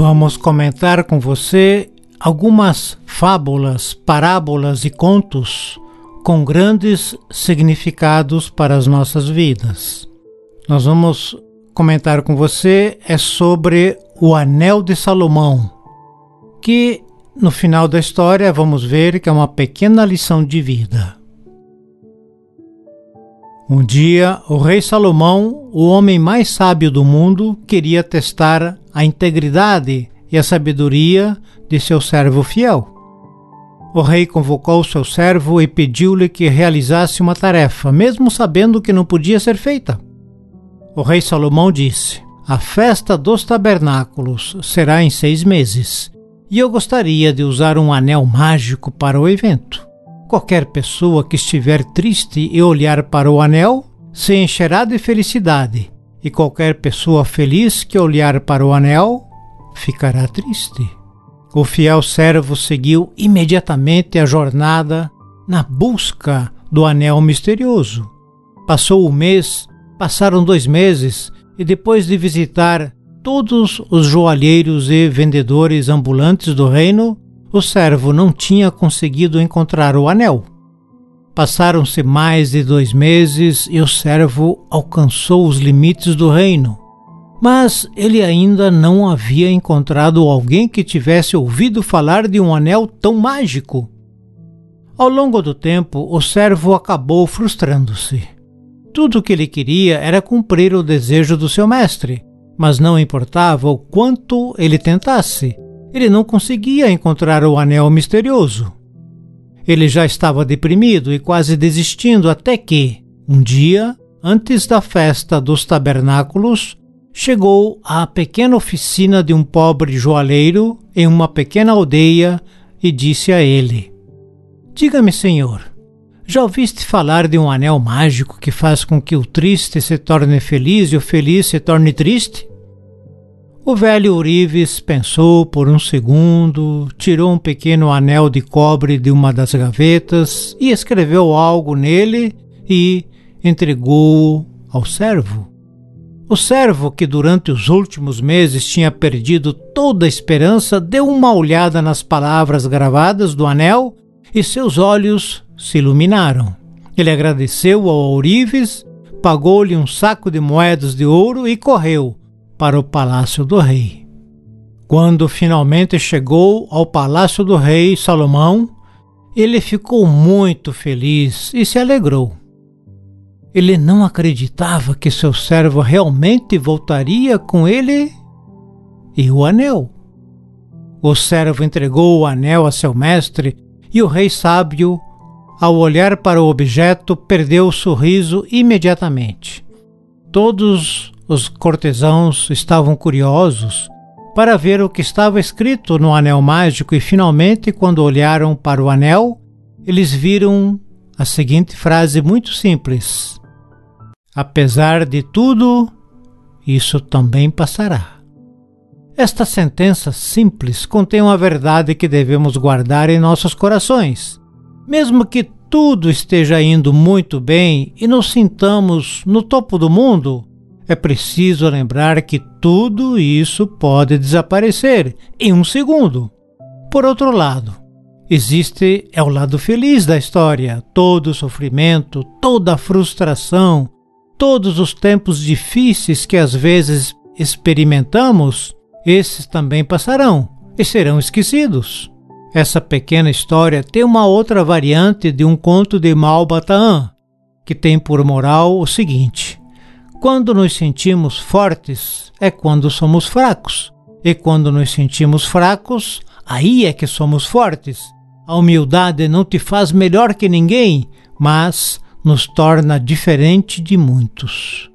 Vamos comentar com você algumas fábulas, parábolas e contos com grandes significados para as nossas vidas. Nós vamos comentar com você é sobre o Anel de Salomão, que no final da história vamos ver que é uma pequena lição de vida. Um dia, o rei Salomão, o homem mais sábio do mundo, queria testar a integridade e a sabedoria de seu servo fiel. O rei convocou seu servo e pediu-lhe que realizasse uma tarefa, mesmo sabendo que não podia ser feita. O rei Salomão disse: A festa dos tabernáculos será em seis meses, e eu gostaria de usar um anel mágico para o evento. Qualquer pessoa que estiver triste e olhar para o anel se encherá de felicidade, e qualquer pessoa feliz que olhar para o anel ficará triste. O fiel servo seguiu imediatamente a jornada na busca do anel misterioso. Passou o mês, passaram dois meses, e depois de visitar todos os joalheiros e vendedores ambulantes do reino, o servo não tinha conseguido encontrar o anel. Passaram-se mais de dois meses e o servo alcançou os limites do reino. Mas ele ainda não havia encontrado alguém que tivesse ouvido falar de um anel tão mágico. Ao longo do tempo, o servo acabou frustrando-se. Tudo o que ele queria era cumprir o desejo do seu mestre, mas não importava o quanto ele tentasse ele não conseguia encontrar o anel misterioso. Ele já estava deprimido e quase desistindo até que, um dia, antes da festa dos tabernáculos, chegou à pequena oficina de um pobre joalheiro em uma pequena aldeia e disse a ele: Diga-me, senhor, já ouviste falar de um anel mágico que faz com que o triste se torne feliz e o feliz se torne triste? O velho Urives pensou por um segundo, tirou um pequeno anel de cobre de uma das gavetas e escreveu algo nele e entregou-o ao servo. O servo, que durante os últimos meses tinha perdido toda a esperança, deu uma olhada nas palavras gravadas do anel e seus olhos se iluminaram. Ele agradeceu ao Ourives, pagou-lhe um saco de moedas de ouro e correu, para o palácio do rei. Quando finalmente chegou ao palácio do rei Salomão, ele ficou muito feliz e se alegrou. Ele não acreditava que seu servo realmente voltaria com ele e o anel. O servo entregou o anel a seu mestre e o rei sábio, ao olhar para o objeto, perdeu o sorriso imediatamente. Todos os cortesãos estavam curiosos para ver o que estava escrito no anel mágico e finalmente, quando olharam para o anel, eles viram a seguinte frase muito simples: Apesar de tudo, isso também passará. Esta sentença simples contém uma verdade que devemos guardar em nossos corações. Mesmo que tudo esteja indo muito bem e nos sintamos no topo do mundo, é preciso lembrar que tudo isso pode desaparecer em um segundo. Por outro lado, existe é o lado feliz da história, todo o sofrimento, toda a frustração, todos os tempos difíceis que às vezes experimentamos, esses também passarão e serão esquecidos. Essa pequena história tem uma outra variante de um conto de Malbataan, que tem por moral o seguinte: quando nos sentimos fortes é quando somos fracos, e quando nos sentimos fracos, aí é que somos fortes. A humildade não te faz melhor que ninguém, mas nos torna diferente de muitos.